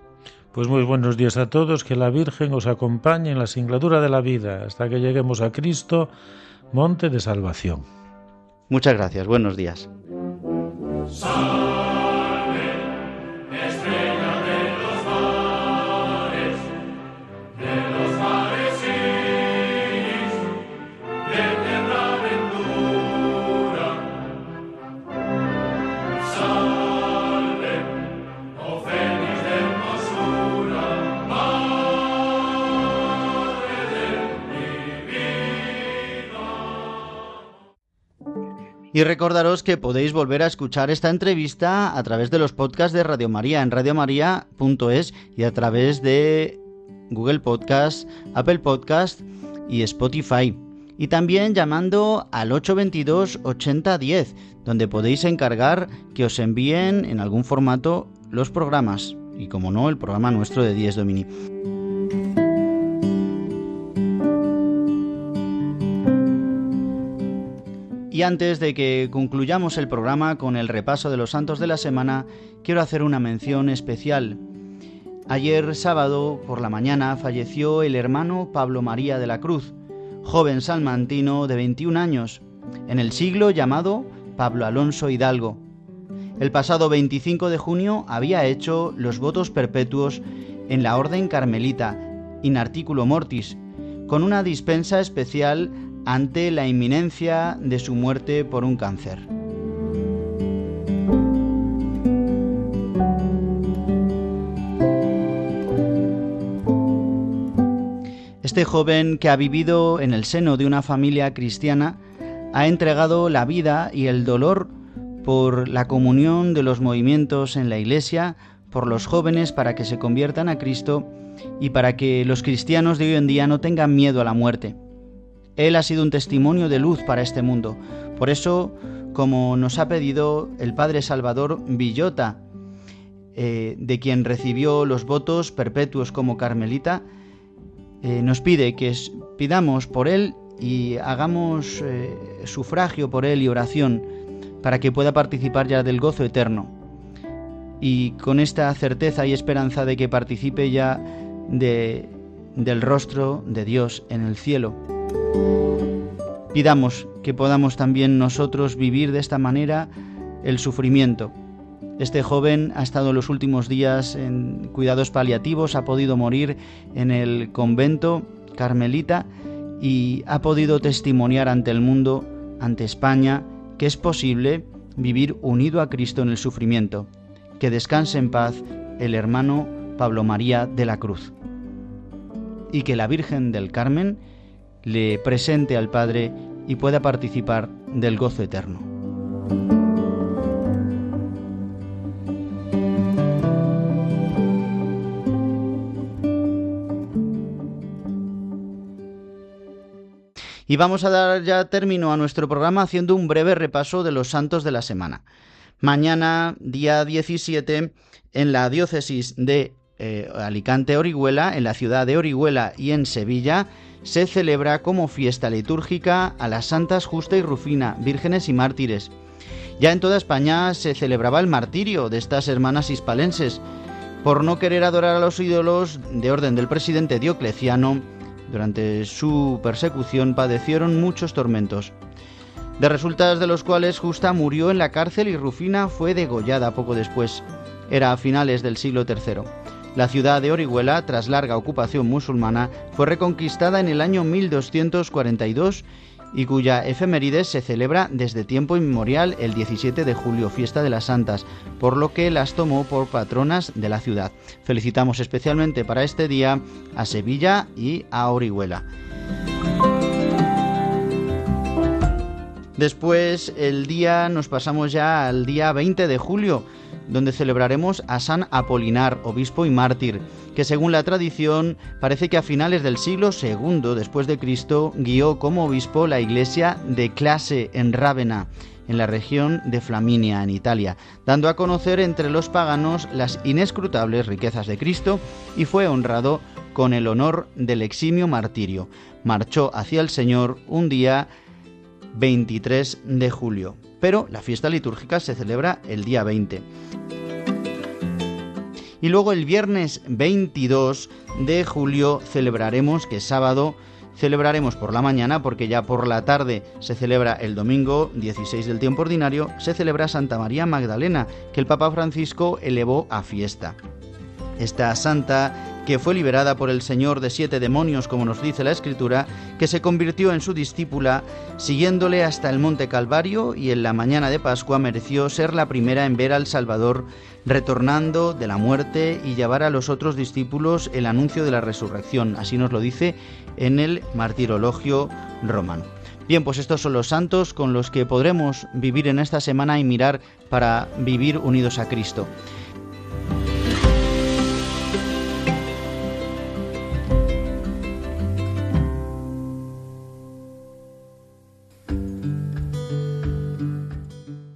Pues muy buenos días a todos, que la Virgen os acompañe en la singladura de la vida hasta que lleguemos a Cristo, monte de salvación. Muchas gracias, buenos días. Y recordaros que podéis volver a escuchar esta entrevista a través de los podcasts de Radio María en radiomaria.es y a través de Google Podcast, Apple Podcast y Spotify. Y también llamando al 822 8010, donde podéis encargar que os envíen en algún formato los programas. Y como no, el programa nuestro de 10 Domini. Y antes de que concluyamos el programa con el repaso de los santos de la semana, quiero hacer una mención especial. Ayer sábado por la mañana falleció el hermano Pablo María de la Cruz, joven salmantino de 21 años, en el siglo llamado Pablo Alonso Hidalgo. El pasado 25 de junio había hecho los votos perpetuos en la Orden Carmelita, in articulo mortis, con una dispensa especial ante la inminencia de su muerte por un cáncer. Este joven que ha vivido en el seno de una familia cristiana ha entregado la vida y el dolor por la comunión de los movimientos en la Iglesia, por los jóvenes para que se conviertan a Cristo y para que los cristianos de hoy en día no tengan miedo a la muerte. Él ha sido un testimonio de luz para este mundo. Por eso, como nos ha pedido el Padre Salvador Villota, eh, de quien recibió los votos perpetuos como carmelita, eh, nos pide que pidamos por él y hagamos eh, sufragio por él y oración para que pueda participar ya del gozo eterno. Y con esta certeza y esperanza de que participe ya de, del rostro de Dios en el cielo. Pidamos que podamos también nosotros vivir de esta manera el sufrimiento. Este joven ha estado los últimos días en cuidados paliativos, ha podido morir en el convento carmelita y ha podido testimoniar ante el mundo, ante España, que es posible vivir unido a Cristo en el sufrimiento. Que descanse en paz el hermano Pablo María de la Cruz. Y que la Virgen del Carmen le presente al Padre y pueda participar del gozo eterno. Y vamos a dar ya término a nuestro programa haciendo un breve repaso de los santos de la semana. Mañana, día 17, en la diócesis de eh, Alicante Orihuela, en la ciudad de Orihuela y en Sevilla, se celebra como fiesta litúrgica a las santas Justa y Rufina, vírgenes y mártires. Ya en toda España se celebraba el martirio de estas hermanas hispalenses por no querer adorar a los ídolos de orden del presidente Diocleciano. Durante su persecución padecieron muchos tormentos, de resultas de los cuales Justa murió en la cárcel y Rufina fue degollada poco después. Era a finales del siglo III. La ciudad de Orihuela, tras larga ocupación musulmana, fue reconquistada en el año 1242 y cuya efeméride se celebra desde tiempo inmemorial el 17 de julio, fiesta de las santas, por lo que las tomó por patronas de la ciudad. Felicitamos especialmente para este día a Sevilla y a Orihuela. Después el día nos pasamos ya al día 20 de julio, donde celebraremos a San Apolinar, obispo y mártir, que según la tradición parece que a finales del siglo II después de Cristo guió como obispo la iglesia de Clase en Rávena, en la región de Flaminia, en Italia, dando a conocer entre los paganos las inescrutables riquezas de Cristo y fue honrado con el honor del eximio martirio. Marchó hacia el Señor un día 23 de julio pero la fiesta litúrgica se celebra el día 20. Y luego el viernes 22 de julio celebraremos, que es sábado, celebraremos por la mañana, porque ya por la tarde se celebra el domingo 16 del tiempo ordinario, se celebra Santa María Magdalena, que el Papa Francisco elevó a fiesta. Esta santa que fue liberada por el Señor de siete demonios, como nos dice la Escritura, que se convirtió en su discípula, siguiéndole hasta el monte Calvario y en la mañana de Pascua mereció ser la primera en ver al Salvador retornando de la muerte y llevar a los otros discípulos el anuncio de la resurrección. Así nos lo dice en el martirologio romano. Bien, pues estos son los santos con los que podremos vivir en esta semana y mirar para vivir unidos a Cristo.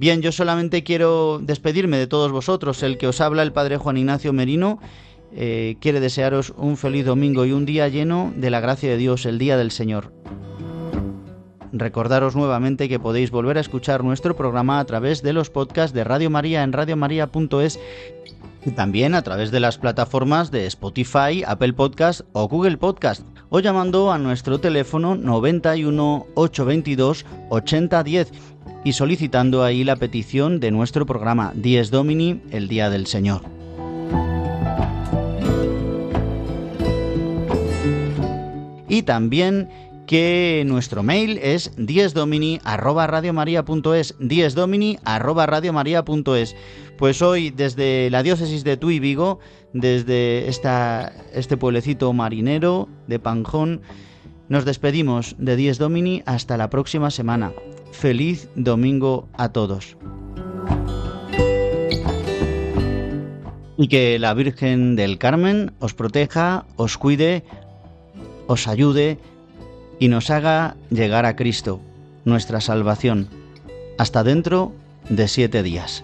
Bien, yo solamente quiero despedirme de todos vosotros. El que os habla, el Padre Juan Ignacio Merino, eh, quiere desearos un feliz domingo y un día lleno de la gracia de Dios, el día del Señor. Recordaros nuevamente que podéis volver a escuchar nuestro programa a través de los podcasts de Radio María en radiomaria.es y también a través de las plataformas de Spotify, Apple Podcast o Google Podcast o llamando a nuestro teléfono 91 822 8010 y solicitando ahí la petición de nuestro programa Dies Domini, el Día del Señor. Y también que nuestro mail es diesdomini@radiomaria.es, diesdomini@radiomaria.es. Pues hoy desde la diócesis de Tui Vigo, desde esta, este pueblecito marinero de Panjón, nos despedimos de Dies Domini hasta la próxima semana. Feliz domingo a todos. Y que la Virgen del Carmen os proteja, os cuide, os ayude y nos haga llegar a Cristo, nuestra salvación, hasta dentro de siete días.